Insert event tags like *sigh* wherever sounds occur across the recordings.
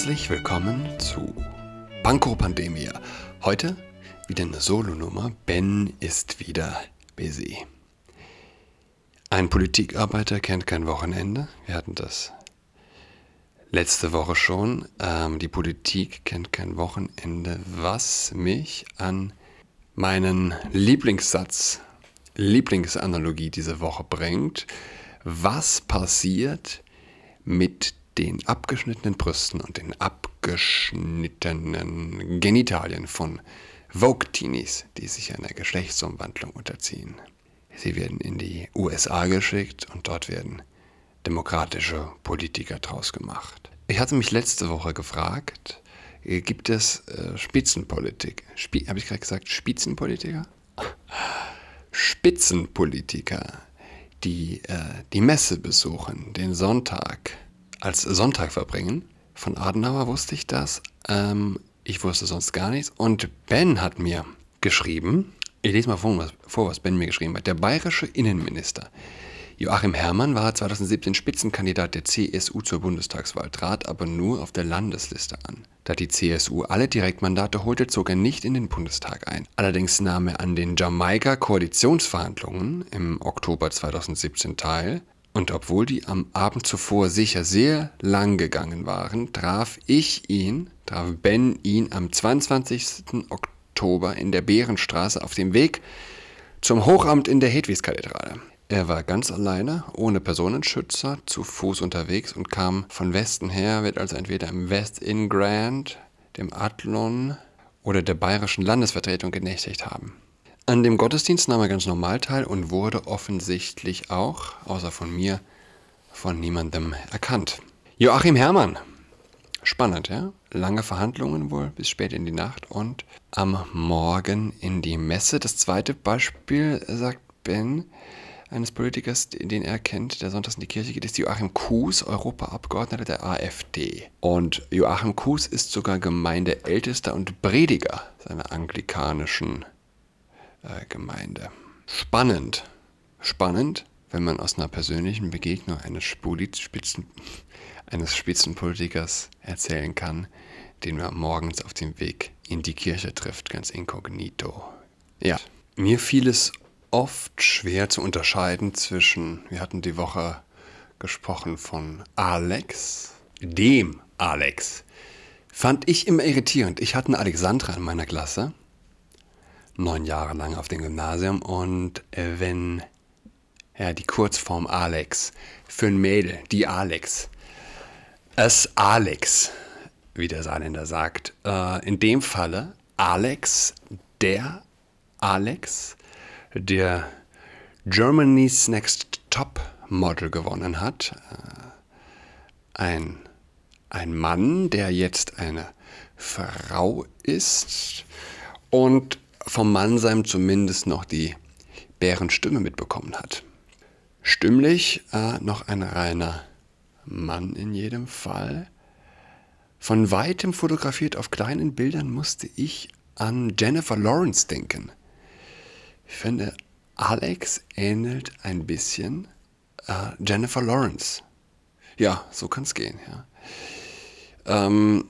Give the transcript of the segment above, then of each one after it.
Herzlich willkommen zu Panko Pandemia. Heute wieder eine Solonummer. Ben ist wieder busy. Ein Politikarbeiter kennt kein Wochenende. Wir hatten das letzte Woche schon. Ähm, die Politik kennt kein Wochenende, was mich an meinen Lieblingssatz, Lieblingsanalogie diese Woche bringt. Was passiert mit den abgeschnittenen Brüsten und den abgeschnittenen Genitalien von Vogue-Teenies, die sich einer Geschlechtsumwandlung unterziehen. Sie werden in die USA geschickt und dort werden demokratische Politiker draus gemacht. Ich hatte mich letzte Woche gefragt, äh, gibt es äh, Spitzenpolitik? Sp Habe ich gerade gesagt Spitzenpolitiker? Spitzenpolitiker, die äh, die Messe besuchen, den Sonntag als Sonntag verbringen. Von Adenauer wusste ich das. Ähm, ich wusste sonst gar nichts. Und Ben hat mir geschrieben, ich lese mal vor was, vor, was Ben mir geschrieben hat. Der bayerische Innenminister Joachim Herrmann war 2017 Spitzenkandidat der CSU zur Bundestagswahl, trat aber nur auf der Landesliste an. Da die CSU alle Direktmandate holte, zog er nicht in den Bundestag ein. Allerdings nahm er an den Jamaika-Koalitionsverhandlungen im Oktober 2017 teil und obwohl die am Abend zuvor sicher sehr lang gegangen waren, traf ich ihn, traf Ben ihn am 22. Oktober in der Bärenstraße auf dem Weg zum Hochamt in der Hedwigskathedrale. Er war ganz alleine, ohne Personenschützer, zu Fuß unterwegs und kam von Westen her, wird also entweder im West in Grand, dem Adlon oder der bayerischen Landesvertretung genächtigt haben. An dem Gottesdienst nahm er ganz normal teil und wurde offensichtlich auch, außer von mir, von niemandem erkannt. Joachim Herrmann. Spannend, ja? Lange Verhandlungen wohl bis spät in die Nacht und am Morgen in die Messe. Das zweite Beispiel, sagt Ben, eines Politikers, den er kennt, der sonntags in die Kirche geht, ist Joachim Kuhs, Europaabgeordneter der AfD. Und Joachim Kuhs ist sogar Gemeindeältester und Prediger seiner anglikanischen äh, Gemeinde. Spannend. Spannend, wenn man aus einer persönlichen Begegnung eines, Spitzen, eines Spitzenpolitikers erzählen kann, den man morgens auf dem Weg in die Kirche trifft, ganz inkognito. Ja, mir fiel es oft schwer zu unterscheiden zwischen, wir hatten die Woche gesprochen von Alex, dem Alex. Fand ich immer irritierend. Ich hatte eine Alexandra in meiner Klasse neun Jahre lang auf dem Gymnasium und äh, wenn ja, die Kurzform Alex für ein Mädel, die Alex, es Alex, wie der Saarländer sagt, äh, in dem Falle Alex, der Alex, der Germany's Next Top Model gewonnen hat. Äh, ein, ein Mann, der jetzt eine Frau ist und vom Mannsein zumindest noch die Bärenstimme mitbekommen hat. Stimmlich äh, noch ein reiner Mann in jedem Fall. Von weitem fotografiert auf kleinen Bildern musste ich an Jennifer Lawrence denken. Ich finde, Alex ähnelt ein bisschen äh, Jennifer Lawrence. Ja, so kann es gehen. Ja. Ähm,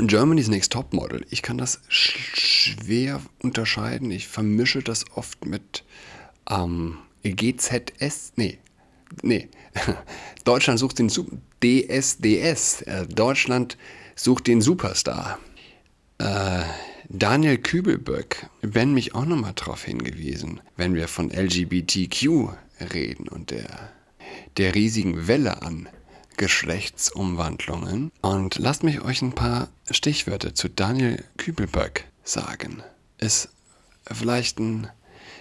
Germany's Next Top Model. Ich kann das schwer unterscheiden. Ich vermische das oft mit ähm, GZS. Nee, nee. *laughs* Deutschland sucht den Su DSDS. Äh, Deutschland sucht den Superstar. Äh, Daniel Kübelböck, Ben mich auch nochmal darauf hingewiesen, wenn wir von LGBTQ reden und der, der riesigen Welle an Geschlechtsumwandlungen. Und lasst mich euch ein paar Stichwörter zu Daniel Kübelböck sagen. Ist vielleicht ein,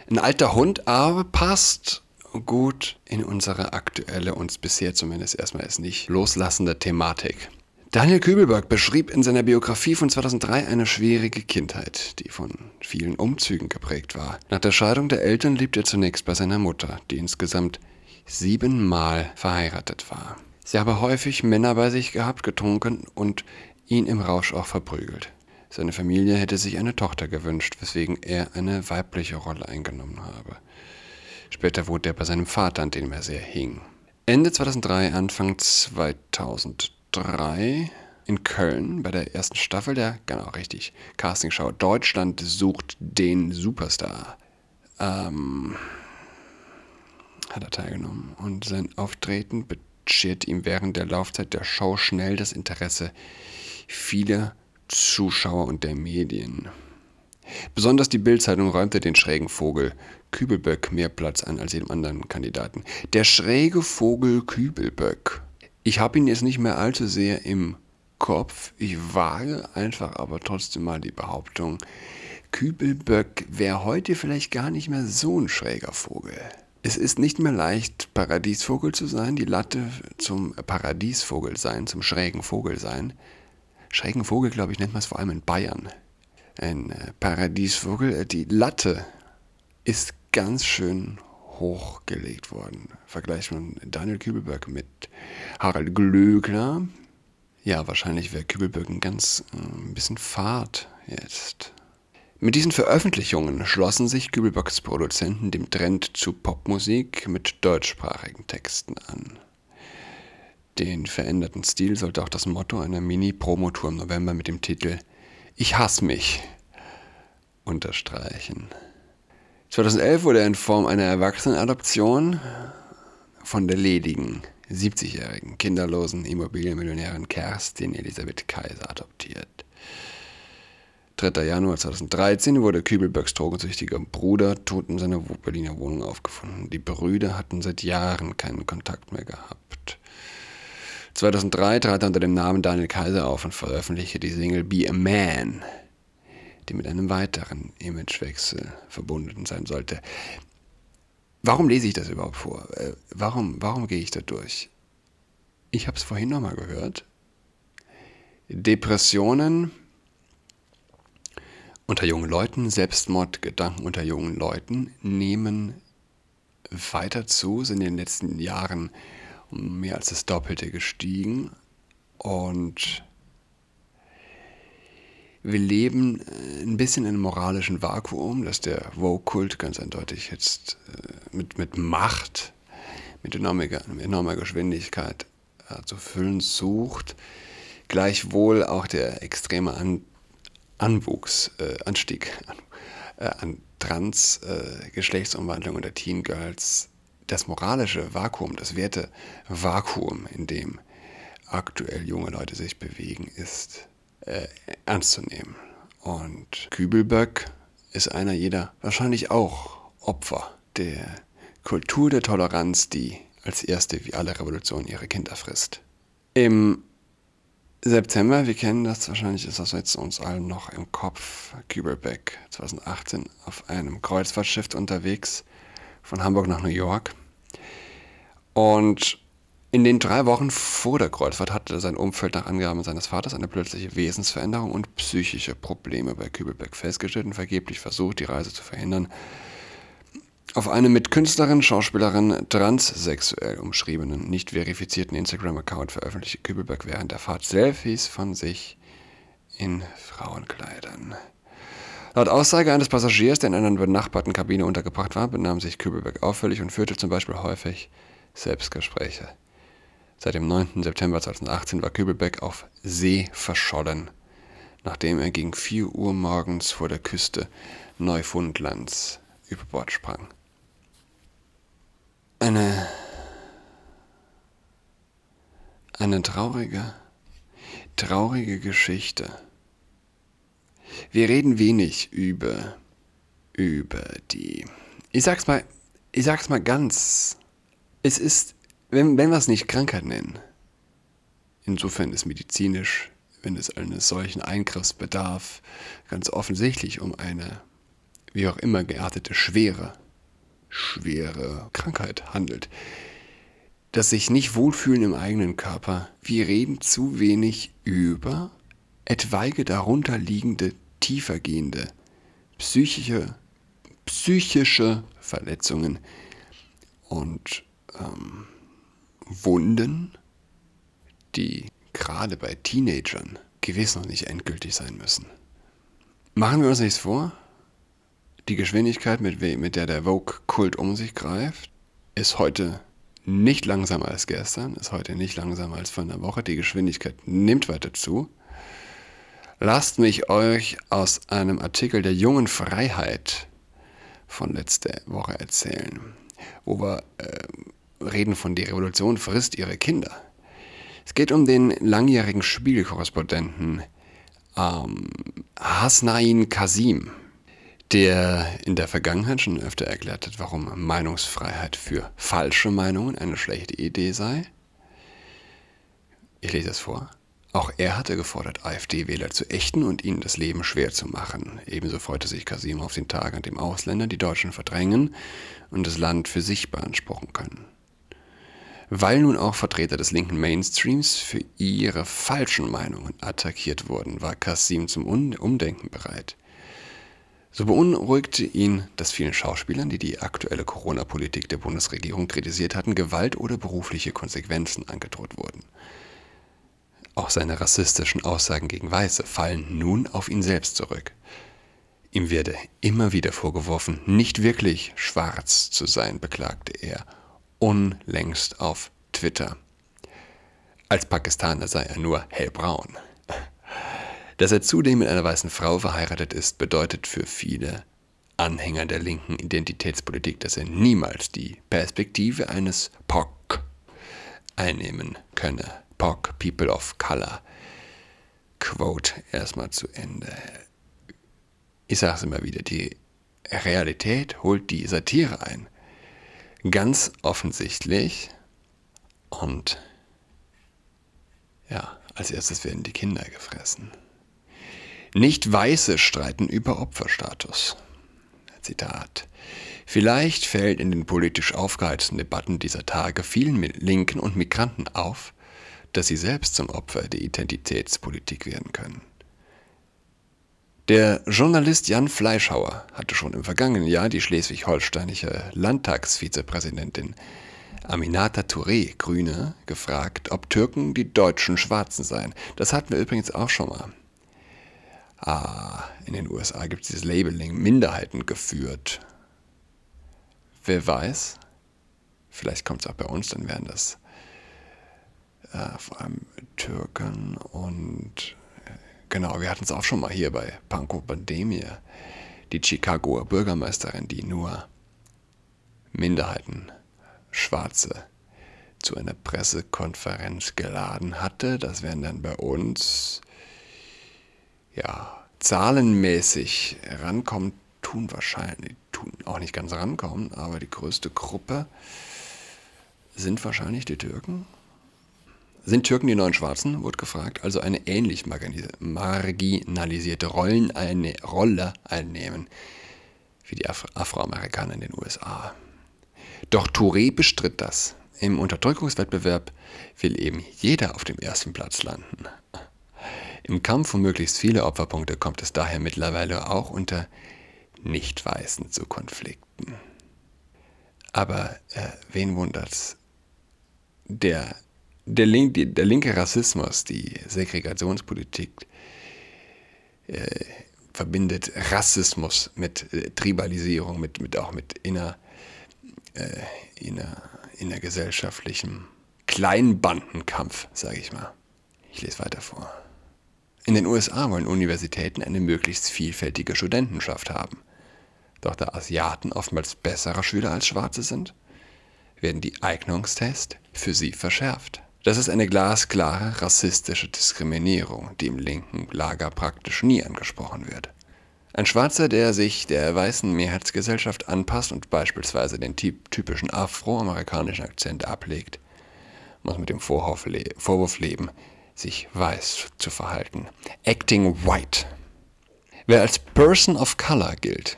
ein alter Hund, aber passt gut in unsere aktuelle, uns bisher zumindest erstmal ist nicht loslassende Thematik. Daniel Kübelberg beschrieb in seiner Biografie von 2003 eine schwierige Kindheit, die von vielen Umzügen geprägt war. Nach der Scheidung der Eltern lebte er zunächst bei seiner Mutter, die insgesamt siebenmal verheiratet war. Sie habe häufig Männer bei sich gehabt, getrunken und ihn im Rausch auch verprügelt. Seine Familie hätte sich eine Tochter gewünscht, weswegen er eine weibliche Rolle eingenommen habe. Später wurde er bei seinem Vater, an dem er sehr hing. Ende 2003, Anfang 2003, in Köln bei der ersten Staffel der, genau richtig, Castingshow Deutschland sucht den Superstar. Ähm, hat er teilgenommen und sein Auftreten beschert ihm während der Laufzeit der Show schnell das Interesse vieler Zuschauer und der Medien. Besonders die Bildzeitung räumte den schrägen Vogel Kübelböck mehr Platz an als jedem anderen Kandidaten. Der schräge Vogel Kübelböck. Ich habe ihn jetzt nicht mehr allzu sehr im Kopf. Ich wage einfach aber trotzdem mal die Behauptung, Kübelböck wäre heute vielleicht gar nicht mehr so ein schräger Vogel. Es ist nicht mehr leicht, Paradiesvogel zu sein, die Latte zum Paradiesvogel sein, zum schrägen Vogel sein. Schrägen Vogel, glaube ich, nennt man es vor allem in Bayern. Ein äh, Paradiesvogel, äh, die Latte ist ganz schön hochgelegt worden. Vergleicht man Daniel Kübelberg mit Harald Glöckner. Ja, wahrscheinlich wäre Kübelberg ein ganz äh, ein bisschen fad jetzt. Mit diesen Veröffentlichungen schlossen sich Kübelbergs Produzenten dem Trend zu Popmusik mit deutschsprachigen Texten an. Den veränderten Stil sollte auch das Motto einer Mini-Promotour im November mit dem Titel Ich hasse mich unterstreichen. 2011 wurde er in Form einer Erwachsenenadoption von der ledigen 70-jährigen kinderlosen Immobilienmillionärin Kerstin Elisabeth Kaiser adoptiert. 3. Januar 2013 wurde Kübelbergs drogensüchtiger Bruder tot in seiner Berliner Wohnung aufgefunden. Die Brüder hatten seit Jahren keinen Kontakt mehr gehabt. 2003 trat er unter dem Namen Daniel Kaiser auf und veröffentlichte die Single Be a Man, die mit einem weiteren Imagewechsel verbunden sein sollte. Warum lese ich das überhaupt vor? Äh, warum, warum gehe ich da durch? Ich habe es vorhin nochmal gehört. Depressionen unter jungen Leuten, Selbstmordgedanken unter jungen Leuten nehmen weiter zu, sind in den letzten Jahren um mehr als das Doppelte gestiegen und wir leben äh, ein bisschen in einem moralischen Vakuum, das der Woke-Kult ganz eindeutig jetzt äh, mit, mit Macht, mit enormer, enormer Geschwindigkeit äh, zu füllen sucht. Gleichwohl auch der extreme An Anwuchs, äh, Anstieg äh, an Trans, äh, Geschlechtsumwandlung unter Teen Girls, das moralische Vakuum, das Wertevakuum, in dem aktuell junge Leute sich bewegen, ist äh, ernst zu nehmen. Und Kübelböck ist einer jeder, wahrscheinlich auch Opfer der Kultur der Toleranz, die als erste wie alle Revolutionen ihre Kinder frisst. Im September, wir kennen das, wahrscheinlich ist das jetzt uns allen noch im Kopf. Kübelbeck 2018 auf einem Kreuzfahrtschiff unterwegs von Hamburg nach New York. Und in den drei Wochen vor der Kreuzfahrt hatte sein Umfeld nach Angaben seines Vaters eine plötzliche Wesensveränderung und psychische Probleme bei Kübelbeck festgestellt und vergeblich versucht, die Reise zu verhindern auf einem mit Künstlerin, Schauspielerin transsexuell umschriebenen, nicht verifizierten Instagram-Account veröffentlichte Kübelberg während der Fahrt Selfies von sich in Frauenkleidern. Laut Aussage eines Passagiers, der in einer benachbarten Kabine untergebracht war, benahm sich Kübelberg auffällig und führte zum Beispiel häufig Selbstgespräche. Seit dem 9. September 2018 war Kübelberg auf See verschollen, nachdem er gegen 4 Uhr morgens vor der Küste Neufundlands über Bord sprang eine, eine traurige, traurige Geschichte. Wir reden wenig über, über die, ich sag's mal, ich sag's mal ganz, es ist, wenn, wenn wir es nicht Krankheit nennen, insofern ist medizinisch, wenn es eines solchen Eingriffs bedarf, ganz offensichtlich um eine, wie auch immer geartete, schwere schwere Krankheit handelt. Das sich nicht wohlfühlen im eigenen Körper. Wir reden zu wenig über etwaige darunter liegende, tiefergehende psychische, psychische Verletzungen und ähm, Wunden, die gerade bei Teenagern gewiss noch nicht endgültig sein müssen. Machen wir uns nichts vor, die Geschwindigkeit, mit, mit der der Vogue-Kult um sich greift, ist heute nicht langsamer als gestern, ist heute nicht langsamer als vor einer Woche. Die Geschwindigkeit nimmt weiter zu. Lasst mich euch aus einem Artikel der jungen Freiheit von letzter Woche erzählen, wo wir äh, reden von die Revolution frisst ihre Kinder. Es geht um den langjährigen Spiegelkorrespondenten ähm, Hasnain Kasim, der in der Vergangenheit schon öfter erklärt hat, warum Meinungsfreiheit für falsche Meinungen eine schlechte Idee sei. Ich lese es vor. Auch er hatte gefordert, AfD-Wähler zu ächten und ihnen das Leben schwer zu machen. Ebenso freute sich Kasim auf den Tag, an dem Ausländer die Deutschen verdrängen und das Land für sich beanspruchen können. Weil nun auch Vertreter des linken Mainstreams für ihre falschen Meinungen attackiert wurden, war Kasim zum Umdenken bereit. So beunruhigte ihn, dass vielen Schauspielern, die die aktuelle Corona-Politik der Bundesregierung kritisiert hatten, Gewalt oder berufliche Konsequenzen angedroht wurden. Auch seine rassistischen Aussagen gegen Weiße fallen nun auf ihn selbst zurück. Ihm werde immer wieder vorgeworfen, nicht wirklich schwarz zu sein, beklagte er unlängst auf Twitter. Als Pakistaner sei er nur hellbraun. Dass er zudem mit einer weißen Frau verheiratet ist, bedeutet für viele Anhänger der linken Identitätspolitik, dass er niemals die Perspektive eines POC einnehmen könne. POC, People of Color. Quote erstmal zu Ende. Ich sage es immer wieder, die Realität holt die Satire ein. Ganz offensichtlich. Und ja, als erstes werden die Kinder gefressen. Nicht Weiße streiten über Opferstatus. Zitat. Vielleicht fällt in den politisch aufgeheizten Debatten dieser Tage vielen Linken und Migranten auf, dass sie selbst zum Opfer der Identitätspolitik werden können. Der Journalist Jan Fleischhauer hatte schon im vergangenen Jahr die schleswig-holsteinische Landtagsvizepräsidentin Aminata Touré, Grüne, gefragt, ob Türken die deutschen Schwarzen seien. Das hatten wir übrigens auch schon mal. Ah, in den USA gibt es dieses Labeling Minderheiten geführt. Wer weiß? Vielleicht kommt es auch bei uns, dann wären das äh, vor allem Türken und genau, wir hatten es auch schon mal hier bei Panko Pandemie, die Chicagoer Bürgermeisterin, die nur Minderheiten, Schwarze, zu einer Pressekonferenz geladen hatte. Das wären dann bei uns, ja, zahlenmäßig rankommen, tun wahrscheinlich, tun auch nicht ganz rankommen, aber die größte Gruppe sind wahrscheinlich die Türken. Sind Türken die neuen Schwarzen? wurde gefragt. Also eine ähnlich marginalisierte Rollen eine Rolle einnehmen wie die Af Afroamerikaner in den USA. Doch Touré bestritt das. Im Unterdrückungswettbewerb will eben jeder auf dem ersten Platz landen. Im Kampf um möglichst viele Opferpunkte kommt es daher mittlerweile auch unter Nicht-Weißen zu Konflikten. Aber äh, wen wundert's? Der der, Link, der linke Rassismus, die Segregationspolitik, äh, verbindet Rassismus mit äh, Tribalisierung, mit, mit auch mit inner, äh, inner, innergesellschaftlichem Kleinbandenkampf, sage ich mal. Ich lese weiter vor. In den USA wollen Universitäten eine möglichst vielfältige Studentenschaft haben. Doch da Asiaten oftmals bessere Schüler als Schwarze sind, werden die Eignungstests für sie verschärft. Das ist eine glasklare rassistische Diskriminierung, die im linken Lager praktisch nie angesprochen wird. Ein Schwarzer, der sich der weißen Mehrheitsgesellschaft anpasst und beispielsweise den typischen afroamerikanischen Akzent ablegt, muss mit dem Vorwurf, le Vorwurf leben, sich weiß zu verhalten. Acting white. Wer als Person of Color gilt,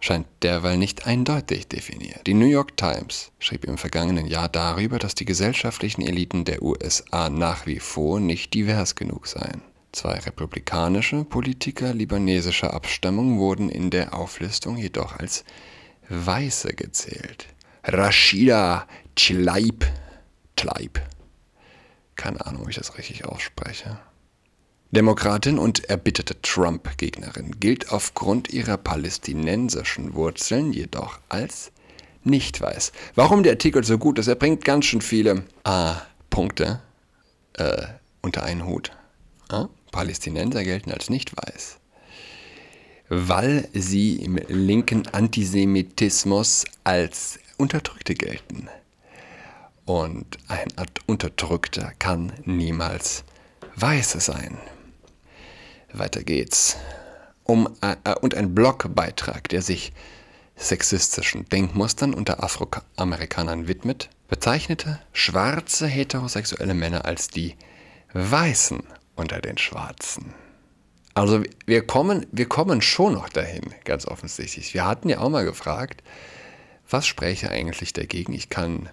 scheint derweil nicht eindeutig definiert. Die New York Times schrieb im vergangenen Jahr darüber, dass die gesellschaftlichen Eliten der USA nach wie vor nicht divers genug seien. Zwei republikanische Politiker libanesischer Abstammung wurden in der Auflistung jedoch als Weiße gezählt. Rashida Tlaib, Tlaib, keine Ahnung, ob ich das richtig ausspreche, Demokratin und erbitterte Trump-Gegnerin, gilt aufgrund ihrer palästinensischen Wurzeln jedoch als nicht weiß. Warum der Artikel so gut ist, er bringt ganz schön viele äh, Punkte äh, unter einen Hut. Äh? Palästinenser gelten als nicht weiß, weil sie im linken Antisemitismus als Unterdrückte gelten. Und ein Unterdrückter kann niemals Weiße sein. Weiter geht's. Um, äh, äh, und ein Blogbeitrag, der sich sexistischen Denkmustern unter Afroamerikanern widmet, bezeichnete schwarze heterosexuelle Männer als die Weißen unter den Schwarzen. Also wir kommen, wir kommen schon noch dahin, ganz offensichtlich. Wir hatten ja auch mal gefragt, was spräche eigentlich dagegen? Ich kann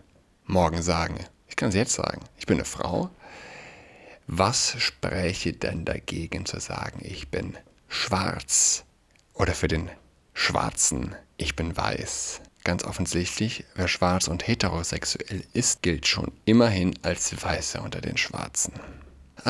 morgen sagen, ich kann es jetzt sagen, ich bin eine Frau. Was spräche denn dagegen zu sagen, ich bin schwarz? Oder für den Schwarzen, ich bin weiß. Ganz offensichtlich, wer schwarz und heterosexuell ist, gilt schon immerhin als Weißer unter den Schwarzen.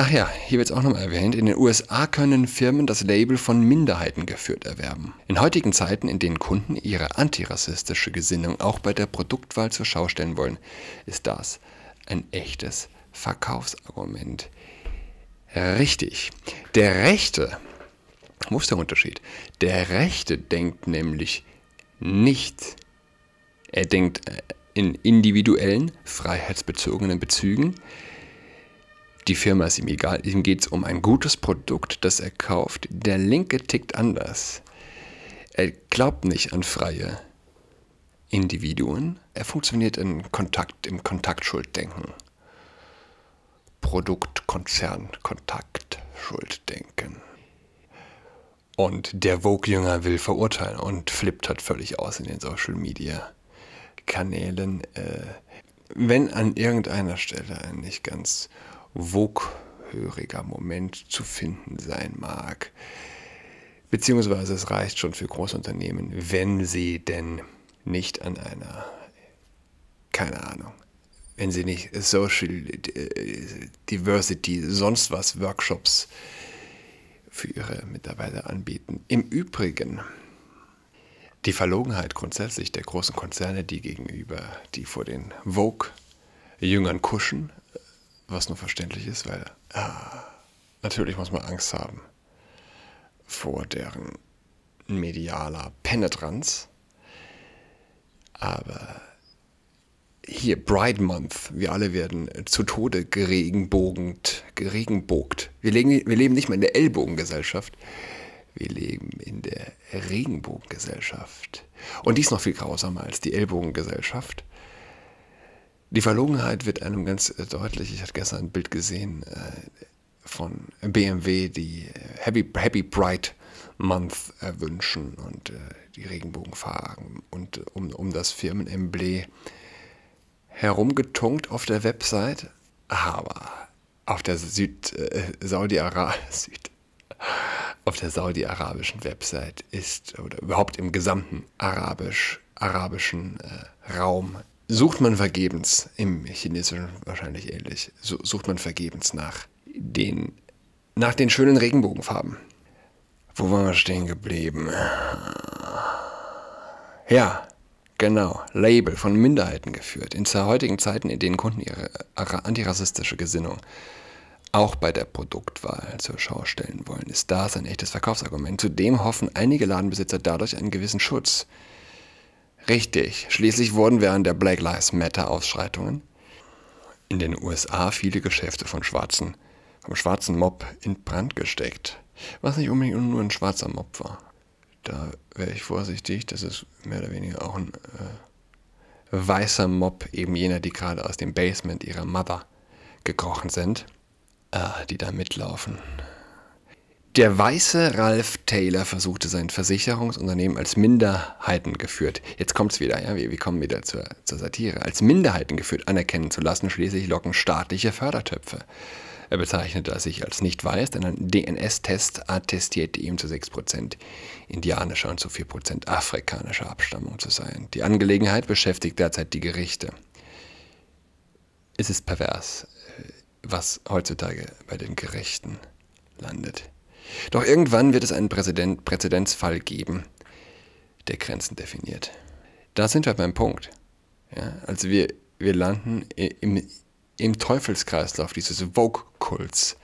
Ach ja, hier wird es auch nochmal erwähnt, in den USA können Firmen das Label von Minderheiten geführt erwerben. In heutigen Zeiten, in denen Kunden ihre antirassistische Gesinnung auch bei der Produktwahl zur Schau stellen wollen, ist das ein echtes Verkaufsargument. Richtig. Der Rechte, wo ist der Unterschied? Der Rechte denkt nämlich nicht, er denkt in individuellen, freiheitsbezogenen Bezügen, die Firma ist ihm egal, ihm geht es um ein gutes Produkt, das er kauft. Der Linke tickt anders. Er glaubt nicht an freie Individuen. Er funktioniert in Kontakt, im Kontaktschulddenken. Produkt, Konzern, Kontakt, Schulddenken. Und der Vogue-Jünger will verurteilen und flippt halt völlig aus in den Social Media Kanälen. Äh, wenn an irgendeiner Stelle ein nicht ganz woghöriger Moment zu finden sein mag. Beziehungsweise es reicht schon für Großunternehmen, wenn sie denn nicht an einer, keine Ahnung, wenn sie nicht Social äh, Diversity, sonst was Workshops für ihre Mitarbeiter anbieten. Im Übrigen, die Verlogenheit grundsätzlich der großen Konzerne, die gegenüber, die vor den Vogue-Jüngern kuschen, was nur verständlich ist, weil äh, natürlich muss man Angst haben vor deren medialer Penetranz. Aber hier Bride Month, wir alle werden zu Tode geregenbogend, geregenbogt. Wir leben, wir leben nicht mehr in der Ellbogengesellschaft, wir leben in der Regenbogengesellschaft. Und dies noch viel grausamer als die Ellbogengesellschaft. Die Verlogenheit wird einem ganz äh, deutlich. Ich hatte gestern ein Bild gesehen äh, von BMW, die Happy, Happy Bright Month äh, wünschen und äh, die Regenbogenfarben und um, um das Firmenemblem herumgetunkt auf der Website. Aber auf der Süd, äh, Saudi-Arabien, *laughs* Süd, auf der saudi-arabischen Website ist, oder überhaupt im gesamten arabisch, arabischen äh, Raum sucht man vergebens, im Chinesischen wahrscheinlich ähnlich, sucht man vergebens nach den, nach den schönen Regenbogenfarben. Wo waren wir stehen geblieben? Ja, genau, Label von Minderheiten geführt. In heutigen Zeiten, in denen Kunden ihre antirassistische Gesinnung auch bei der Produktwahl zur Schau stellen wollen, ist das ein echtes Verkaufsargument. Zudem hoffen einige Ladenbesitzer dadurch einen gewissen Schutz Richtig. Schließlich wurden während der Black Lives Matter-Ausschreitungen in den USA viele Geschäfte von schwarzen, vom schwarzen Mob in Brand gesteckt. Was nicht unbedingt nur ein schwarzer Mob war. Da wäre ich vorsichtig, das ist mehr oder weniger auch ein äh, weißer Mob, eben jener, die gerade aus dem Basement ihrer Mother gekrochen sind, äh, die da mitlaufen. Der weiße Ralph Taylor versuchte sein Versicherungsunternehmen als Minderheiten geführt. Jetzt kommt es wieder, ja, wir, wir kommen wieder zur, zur Satire. Als Minderheiten geführt anerkennen zu lassen, schließlich locken staatliche Fördertöpfe. Er bezeichnete sich als nicht weiß, denn ein DNS-Test attestierte ihm zu 6% indianischer und zu 4% afrikanischer Abstammung zu sein. Die Angelegenheit beschäftigt derzeit die Gerichte. Es ist pervers, was heutzutage bei den Gerichten landet. Doch irgendwann wird es einen Präzedent, Präzedenzfall geben, der Grenzen definiert. da sind wir beim Punkt. Ja, also wir, wir landen im, im Teufelskreislauf dieses Vogue-Kults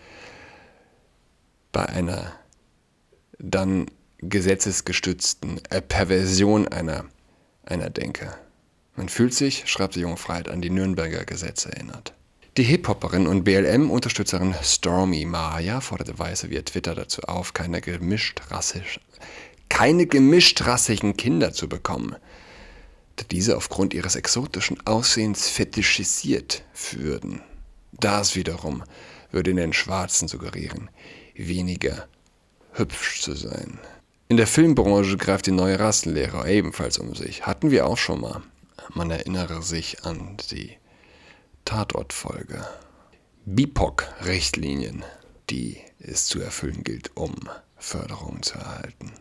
bei einer dann gesetzesgestützten äh, Perversion einer, einer Denke. Man fühlt sich, schreibt die junge Freiheit, an die Nürnberger Gesetze erinnert. Die Hip-Hopperin und BLM-Unterstützerin Stormy Maya forderte Weiße via Twitter dazu auf, keine gemischt rassisch, keine gemischt-rassigen Kinder zu bekommen, da diese aufgrund ihres exotischen Aussehens fetischisiert würden. Das wiederum würde den Schwarzen suggerieren, weniger hübsch zu sein. In der Filmbranche greift die neue Rassenlehre ebenfalls um sich. Hatten wir auch schon mal. Man erinnere sich an die Tatortfolge. BIPOC-Richtlinien, die es zu erfüllen gilt, um Förderungen zu erhalten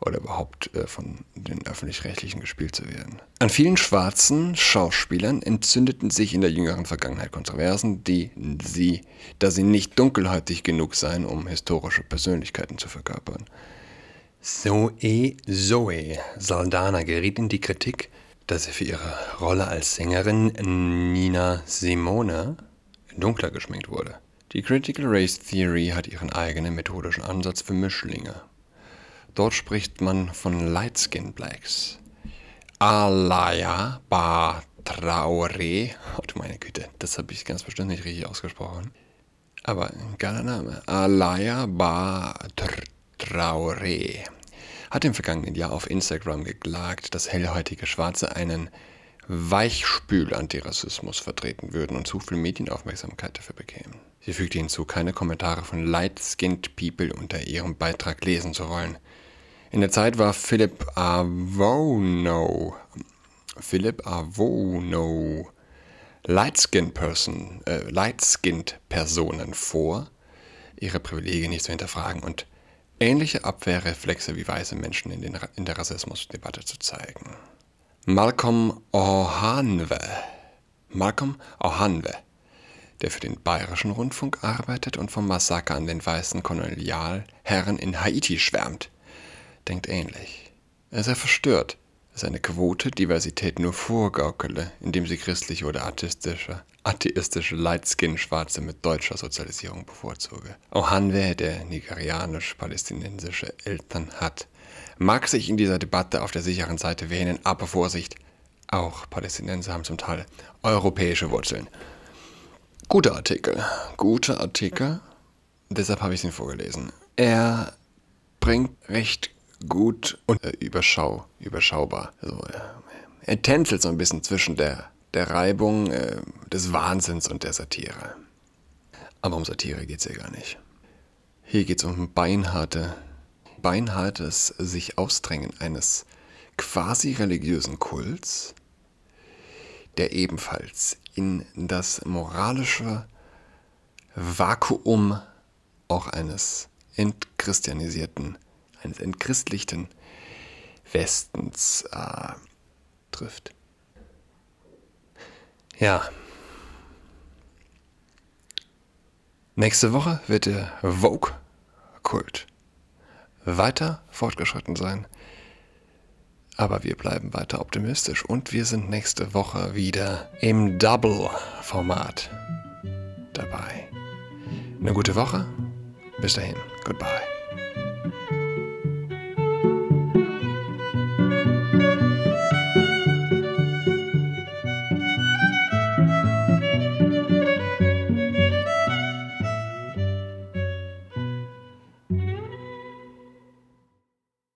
oder überhaupt äh, von den öffentlich-rechtlichen gespielt zu werden. An vielen schwarzen Schauspielern entzündeten sich in der jüngeren Vergangenheit Kontroversen, die sie, da sie nicht dunkelhäutig genug seien, um historische Persönlichkeiten zu verkörpern. Zoe Zoe Saldana geriet in die Kritik, dass sie für ihre Rolle als Sängerin Nina Simone dunkler geschminkt wurde. Die Critical Race Theory hat ihren eigenen methodischen Ansatz für Mischlinge. Dort spricht man von Light Skin Blacks. Alaya Batraore. Oh du meine Güte, das habe ich ganz bestimmt nicht richtig ausgesprochen. Aber ein geiler Name. Alaya Batraore hat im vergangenen Jahr auf Instagram geklagt, dass hellhäutige Schwarze einen Weichspül-Antirassismus vertreten würden und zu viel Medienaufmerksamkeit dafür bekämen. Sie fügte hinzu, keine Kommentare von Light-Skinned People unter ihrem Beitrag lesen zu wollen. In der Zeit war Philip Avono, Philip Avono Light-Skinned Person, äh, Light-Skinned Personen vor, ihre Privilegien nicht zu hinterfragen und ähnliche Abwehrreflexe wie weiße Menschen in, den, in der Rassismusdebatte zu zeigen. Malcolm Ohanwe, Malcolm Ohanwe, der für den Bayerischen Rundfunk arbeitet und vom Massaker an den weißen Kolonialherren in Haiti schwärmt, denkt ähnlich. Er sei verstört, dass eine Quote Diversität nur vorgaukele, indem sie christliche oder atheistische, atheistische Lightskin-Schwarze mit deutscher Sozialisierung bevorzuge. Ohanwe, der nigerianisch-palästinensische Eltern hat, mag sich in dieser Debatte auf der sicheren Seite wähnen, aber Vorsicht, auch Palästinenser haben zum Teil europäische Wurzeln. Guter Artikel, guter Artikel, deshalb habe ich ihn vorgelesen. Er bringt recht gut und äh, überschau, überschaubar. Also, er tänzelt so ein bisschen zwischen der, der Reibung, äh, des Wahnsinns und der Satire. Aber um Satire geht es hier gar nicht. Hier geht es um beinharte, beinhartes sich ausdrängen eines quasi religiösen Kults, der ebenfalls in das moralische Vakuum auch eines entchristianisierten eines entchristlichten Westens äh, trifft. Ja. Nächste Woche wird der Vogue-Kult weiter fortgeschritten sein. Aber wir bleiben weiter optimistisch und wir sind nächste Woche wieder im Double-Format dabei. Eine gute Woche. Bis dahin. Goodbye.